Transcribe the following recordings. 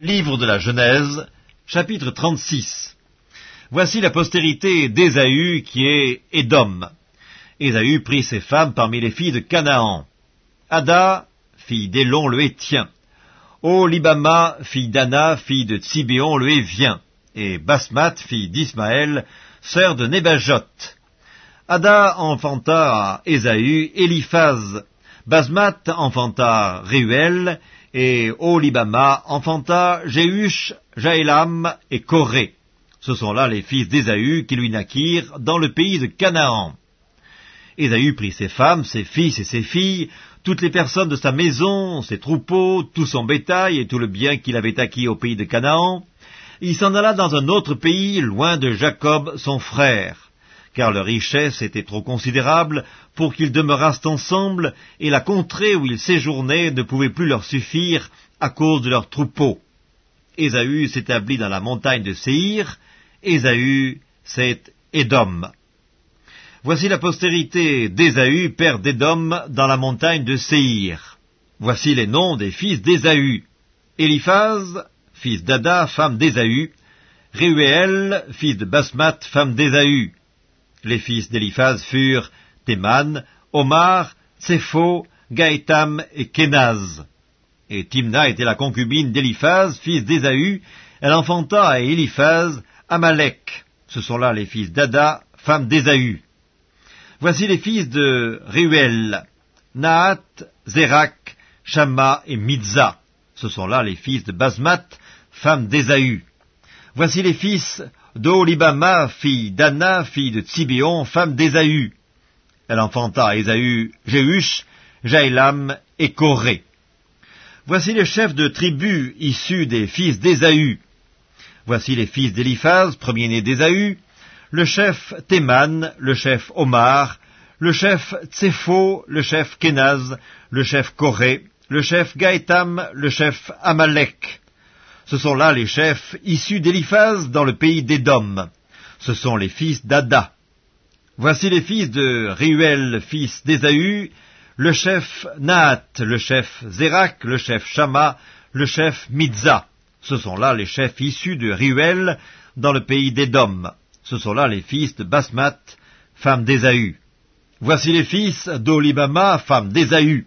Livre de la Genèse, chapitre 36. Voici la postérité d'Ésaü qui est Édom. Ésaü prit ses femmes parmi les filles de Canaan. Ada, fille d'Élon le Hétien. Olibama, fille d'Anna, fille de Tsibéon le Hévien. Et Basmat, fille d'Ismaël, sœur de Nébajot. Ada enfanta à Ésaü Eliphaz. Basmat enfanta Réuel, et Olibama enfanta Jéhush, Jaélam et Corée. Ce sont là les fils d'Ésaü qui lui naquirent dans le pays de Canaan. Ésaü prit ses femmes, ses fils et ses filles, toutes les personnes de sa maison, ses troupeaux, tout son bétail et tout le bien qu'il avait acquis au pays de Canaan. Il s'en alla dans un autre pays, loin de Jacob, son frère car leur richesse était trop considérable pour qu'ils demeurassent ensemble, et la contrée où ils séjournaient ne pouvait plus leur suffire à cause de leurs troupeaux. Ésaü s'établit dans la montagne de Séhir, Ésaü c'est Édom. Voici la postérité d'Ésaü, père d'Édom, dans la montagne de Séhir. Voici les noms des fils d'Ésaü. Éliphaz, fils d'Ada, femme d'Ésaü. Réuéel, fils de Basmat, femme d'Ésaü. Les fils d'Éliphaz furent Théman, Omar, Tsepho, Gaëtam et Kenaz. Et Timna était la concubine d'Éliphaz, fils d'Ésaü. Elle enfanta à Éliphaz Amalek. Ce sont là les fils d'Ada, femme d'Ésaü. Voici les fils de Réuel, Naat, Zérak, Shama et Midza. Ce sont là les fils de Basmat, femme d'Ésaü. Voici les fils d'Olibama, fille d'Anna, fille de Tsibéon, femme d'Ésaü. Elle enfanta Ésaü Jéhush, Jaélam et Corée. Voici les chefs de tribus issus des fils d'Ésaü. Voici les fils d'Éliphaz, premier-né d'Ésaü, le chef Théman, le chef Omar, le chef Tsepho, le chef Kenaz, le chef Corée, le chef Gaëtam, le chef Amalek. Ce sont là les chefs issus d'Éliphaz dans le pays d'Édom. Ce sont les fils d'Ada. Voici les fils de Réuel, fils d'Ésaü, le chef Naat, le chef Zérak, le chef Shama, le chef Midza. Ce sont là les chefs issus de Réuel dans le pays d'Édom. Ce sont là les fils de Basmat, femme d'Ésaü. Voici les fils d'Olibama, femme d'Ésaü.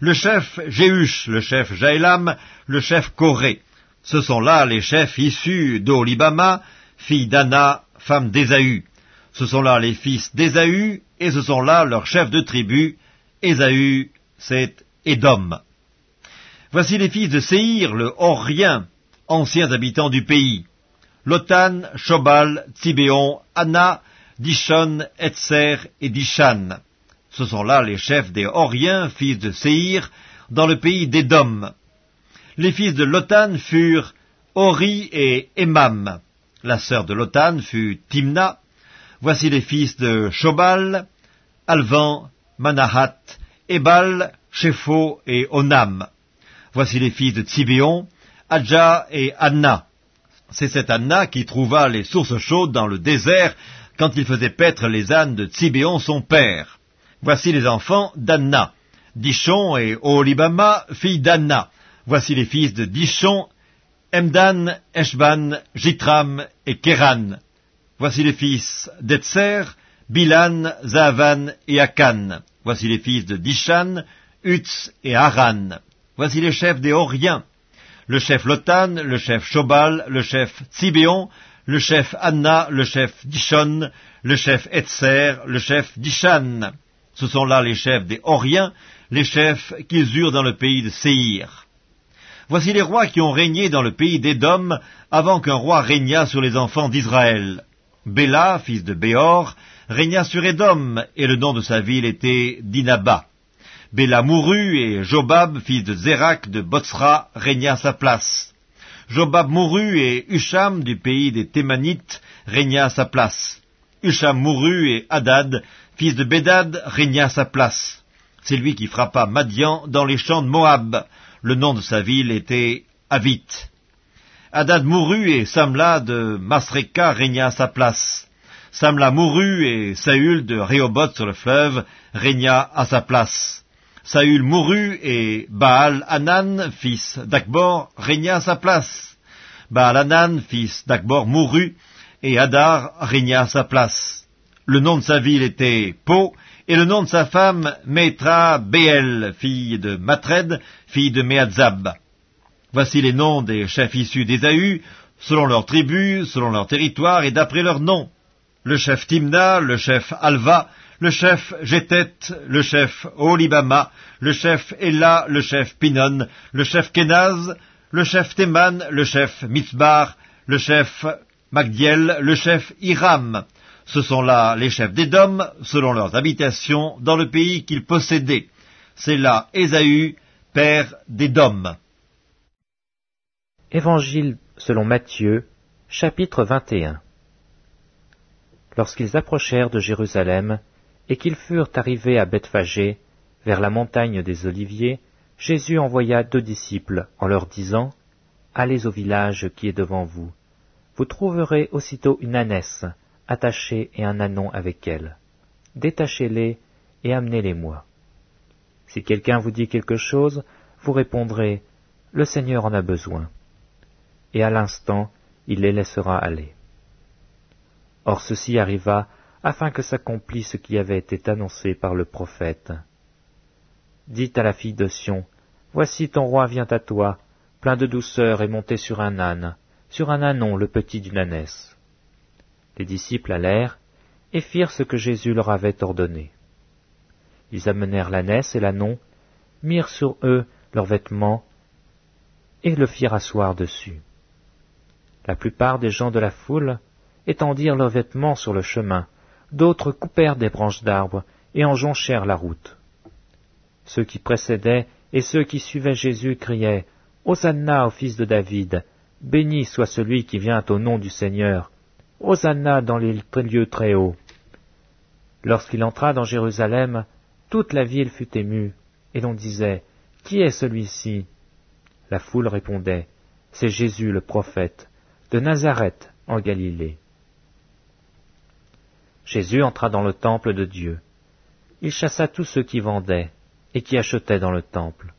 Le chef Jéhush, le chef Jaélam, le chef Corée. Ce sont là les chefs issus d'Olibama, fille d'Anna, femme d'Ésaü. Ce sont là les fils d'Ésaü, et ce sont là leurs chefs de tribu. Ésaü, c'est Édom. Voici les fils de Séhir, le Horien, anciens habitants du pays. Lotan, Shobal, Tsibéon, Anna, Dishon, Etzer et Dishan. Ce sont là les chefs des Horiens, fils de Séhir, dans le pays d'Édom. Les fils de Lotan furent Ori et Emam. La sœur de Lotan fut Timna. Voici les fils de Shobal, Alvan, Manahat, Ebal, Shepho et Onam. Voici les fils de Tsibéon, Adja et Anna. C'est cette Anna qui trouva les sources chaudes dans le désert quand il faisait paître les ânes de Tsibéon son père. Voici les enfants d'Anna, Dishon et Olibama, fille d'Anna. Voici les fils de Dishon, Emdan, Eshban, Jitram et Keran. Voici les fils d'Etzer, Bilan, Zavan et Akan. Voici les fils de Dishan, Utz et Haran. Voici les chefs des Horiens. Le chef Lotan, le chef Shobal, le chef Tsibéon, le chef Anna, le chef Dishon, le chef Etzer, le chef Dishan. Ce sont là les chefs des Horiens, les chefs qu'ils eurent dans le pays de Séhir. Voici les rois qui ont régné dans le pays d'Édom avant qu'un roi régnât sur les enfants d'Israël. Béla, fils de Béor, régna sur Édom, et le nom de sa ville était Dinaba. Béla mourut, et Jobab, fils de Zérak de Botsra, régna à sa place. Jobab mourut, et Husham, du pays des Thémanites, régna à sa place. Husham mourut, et Hadad, fils de Bédad, régna à sa place. C'est lui qui frappa Madian dans les champs de Moab. Le nom de sa ville était Avit. Hadad mourut et Samla de Masreka régna à sa place. Samla mourut et Saül de Rehoboth sur le fleuve régna à sa place. Saül mourut et Baal Hanan, fils d'Akbor, régna à sa place. Baal Hanan, fils d'Akbor, mourut et Hadar régna à sa place. Le nom de sa ville était Po, et le nom de sa femme Metra Béel, fille de Matred, fille de Meadzab. Voici les noms des chefs issus d'Ésaü, selon leurs tribus, selon leur territoire et d'après leurs noms. Le chef Timna, le chef Alva, le chef Jétet, le chef Olibama, le chef Ella, le chef Pinon, le chef Kenaz, le chef Théman, le chef Mitzbar, le chef Magdiel, le chef Hiram. Ce sont là les chefs d'Édom, selon leurs habitations, dans le pays qu'ils possédaient. C'est là Ésaü, père d'Édom. Évangile selon Matthieu, chapitre 21 Lorsqu'ils approchèrent de Jérusalem, et qu'ils furent arrivés à Bethphagée, vers la montagne des Oliviers, Jésus envoya deux disciples en leur disant, Allez au village qui est devant vous. Vous trouverez aussitôt une ânesse, attachée et un anon avec elle. Détachez-les et amenez-les-moi. Si quelqu'un vous dit quelque chose, vous répondrez, Le Seigneur en a besoin. Et à l'instant, il les laissera aller. Or ceci arriva afin que s'accomplisse ce qui avait été annoncé par le prophète. Dites à la fille de Sion, Voici ton roi vient à toi, plein de douceur et monté sur un âne, sur un ânon le petit d'une ânesse. Les disciples allèrent et firent ce que Jésus leur avait ordonné. Ils amenèrent l'ânesse et l'ânon, mirent sur eux leurs vêtements et le firent asseoir dessus. La plupart des gens de la foule étendirent leurs vêtements sur le chemin, d'autres coupèrent des branches d'arbres et en jonchèrent la route. Ceux qui précédaient et ceux qui suivaient Jésus criaient Hosanna au fils de David, béni soit celui qui vient au nom du Seigneur, Hosanna dans les lieux très hauts. Lorsqu'il entra dans Jérusalem, toute la ville fut émue, et l'on disait Qui est celui-ci? La foule répondait C'est Jésus le prophète, de Nazareth en Galilée. Jésus entra dans le temple de Dieu. Il chassa tous ceux qui vendaient et qui achetaient dans le temple.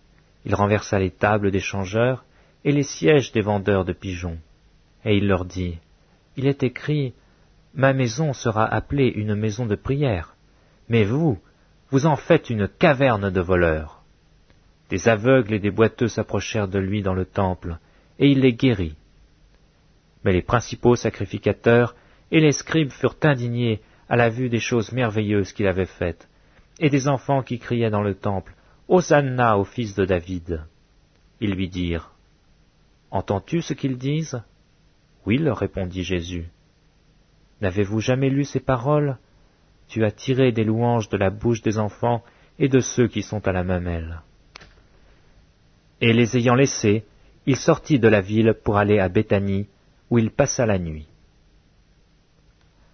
Il renversa les tables des changeurs et les sièges des vendeurs de pigeons. Et il leur dit, Il est écrit, Ma maison sera appelée une maison de prière, mais vous, vous en faites une caverne de voleurs. Des aveugles et des boiteux s'approchèrent de lui dans le temple, et il les guérit. Mais les principaux sacrificateurs et les scribes furent indignés à la vue des choses merveilleuses qu'il avait faites, et des enfants qui criaient dans le temple, Hosanna au fils de David. Ils lui dirent, Entends-tu ce qu'ils disent? Oui, leur répondit Jésus. N'avez-vous jamais lu ces paroles? Tu as tiré des louanges de la bouche des enfants et de ceux qui sont à la mamelle. Et les ayant laissés, il sortit de la ville pour aller à Béthanie, où il passa la nuit.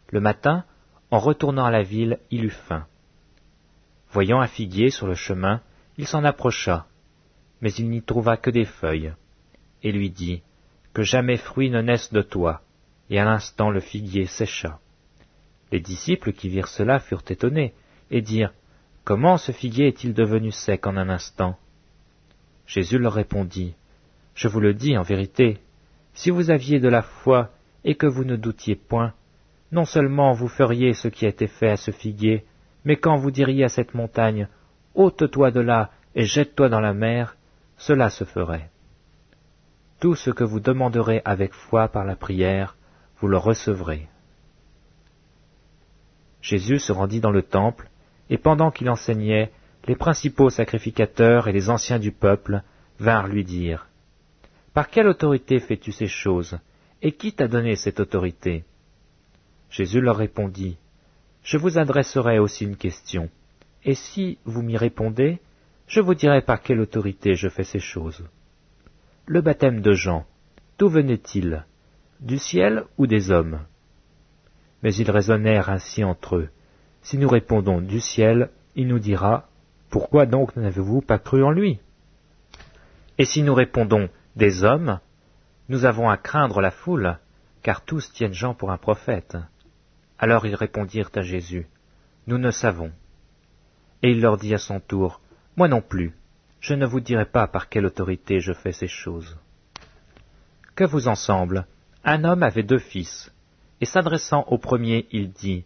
Le matin, en retournant à la ville, il eut faim. Voyant un figuier sur le chemin, il s'en approcha, mais il n'y trouva que des feuilles, et lui dit, Que jamais fruit ne naisse de toi. Et à l'instant le figuier sécha. Les disciples qui virent cela furent étonnés, et dirent, Comment ce figuier est-il devenu sec en un instant? Jésus leur répondit, Je vous le dis en vérité, si vous aviez de la foi et que vous ne doutiez point, non seulement vous feriez ce qui a été fait à ce figuier, mais quand vous diriez à cette montagne, ôte-toi de là et jette-toi dans la mer, cela se ferait. Tout ce que vous demanderez avec foi par la prière, vous le recevrez. Jésus se rendit dans le temple, et pendant qu'il enseignait, les principaux sacrificateurs et les anciens du peuple vinrent lui dire, Par quelle autorité fais-tu ces choses, et qui t'a donné cette autorité? Jésus leur répondit, Je vous adresserai aussi une question, et si vous m'y répondez, je vous dirai par quelle autorité je fais ces choses. Le baptême de Jean, d'où venait-il? Du ciel ou des hommes? Mais ils raisonnèrent ainsi entre eux. Si nous répondons du ciel, il nous dira, Pourquoi donc n'avez-vous pas cru en lui? Et si nous répondons des hommes, nous avons à craindre la foule, car tous tiennent Jean pour un prophète. Alors ils répondirent à Jésus, Nous ne savons. Et il leur dit à son tour, Moi non plus, je ne vous dirai pas par quelle autorité je fais ces choses. Que vous en semble Un homme avait deux fils, et s'adressant au premier, il dit,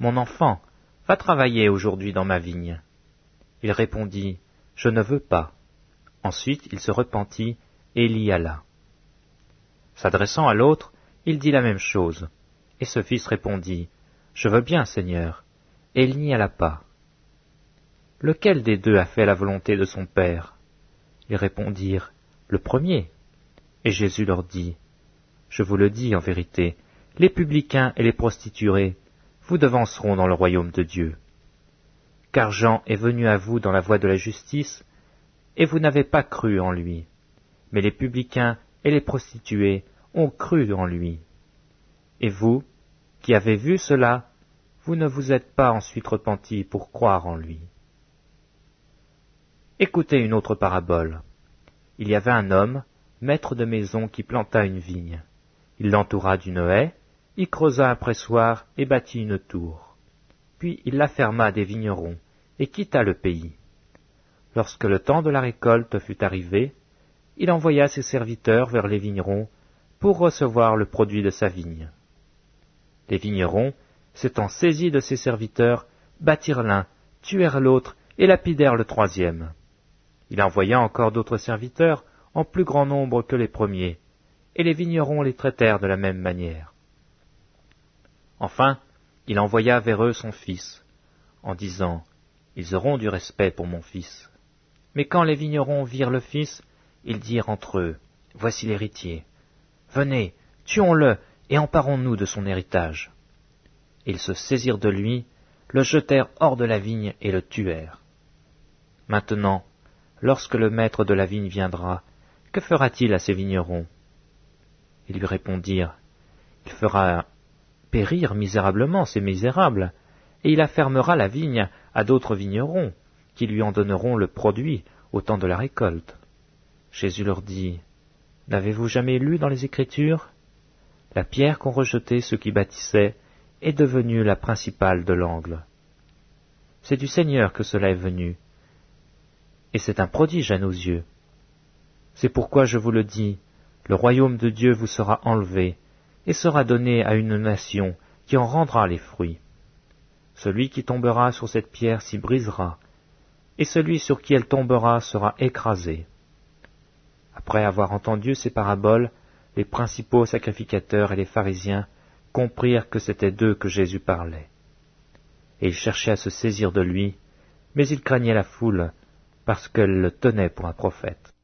Mon enfant, va travailler aujourd'hui dans ma vigne. Il répondit, Je ne veux pas. Ensuite il se repentit et il y alla. S'adressant à l'autre, il dit la même chose. Et ce fils répondit, Je veux bien, Seigneur. Et il n'y alla pas. Lequel des deux a fait la volonté de son Père? Ils répondirent, Le premier. Et Jésus leur dit, Je vous le dis en vérité, les publicains et les prostituées vous devanceront dans le royaume de Dieu. Car Jean est venu à vous dans la voie de la justice, et vous n'avez pas cru en lui. Mais les publicains et les prostituées ont cru en lui. Et vous, qui avez vu cela, vous ne vous êtes pas ensuite repentis pour croire en lui. Écoutez une autre parabole. Il y avait un homme, maître de maison, qui planta une vigne. Il l'entoura d'une haie, y creusa un pressoir et bâtit une tour. Puis il la ferma des vignerons et quitta le pays. Lorsque le temps de la récolte fut arrivé, il envoya ses serviteurs vers les vignerons pour recevoir le produit de sa vigne. Les vignerons, s'étant saisis de ses serviteurs, battirent l'un, tuèrent l'autre et lapidèrent le troisième. Il envoya encore d'autres serviteurs, en plus grand nombre que les premiers, et les vignerons les traitèrent de la même manière. Enfin, il envoya vers eux son fils, en disant, Ils auront du respect pour mon fils. Mais quand les vignerons virent le fils, ils dirent entre eux, Voici l'héritier. Venez, tuons-le, et emparons-nous de son héritage. Ils se saisirent de lui, le jetèrent hors de la vigne et le tuèrent. Maintenant, lorsque le maître de la vigne viendra, que fera-t-il à ces vignerons? Ils lui répondirent, Il fera périr misérablement ces misérables, et il affermera la vigne à d'autres vignerons, qui lui en donneront le produit au temps de la récolte. Jésus leur dit, N'avez-vous jamais lu dans les Écritures? La pierre qu'ont rejetée ceux qui bâtissaient est devenue la principale de l'angle. C'est du Seigneur que cela est venu, et c'est un prodige à nos yeux. C'est pourquoi je vous le dis, le royaume de Dieu vous sera enlevé, et sera donné à une nation qui en rendra les fruits. Celui qui tombera sur cette pierre s'y brisera, et celui sur qui elle tombera sera écrasé. Après avoir entendu ces paraboles, les principaux sacrificateurs et les pharisiens comprirent que c'était d'eux que Jésus parlait. Et ils cherchaient à se saisir de lui, mais ils craignaient la foule, parce qu'elle le tenait pour un prophète.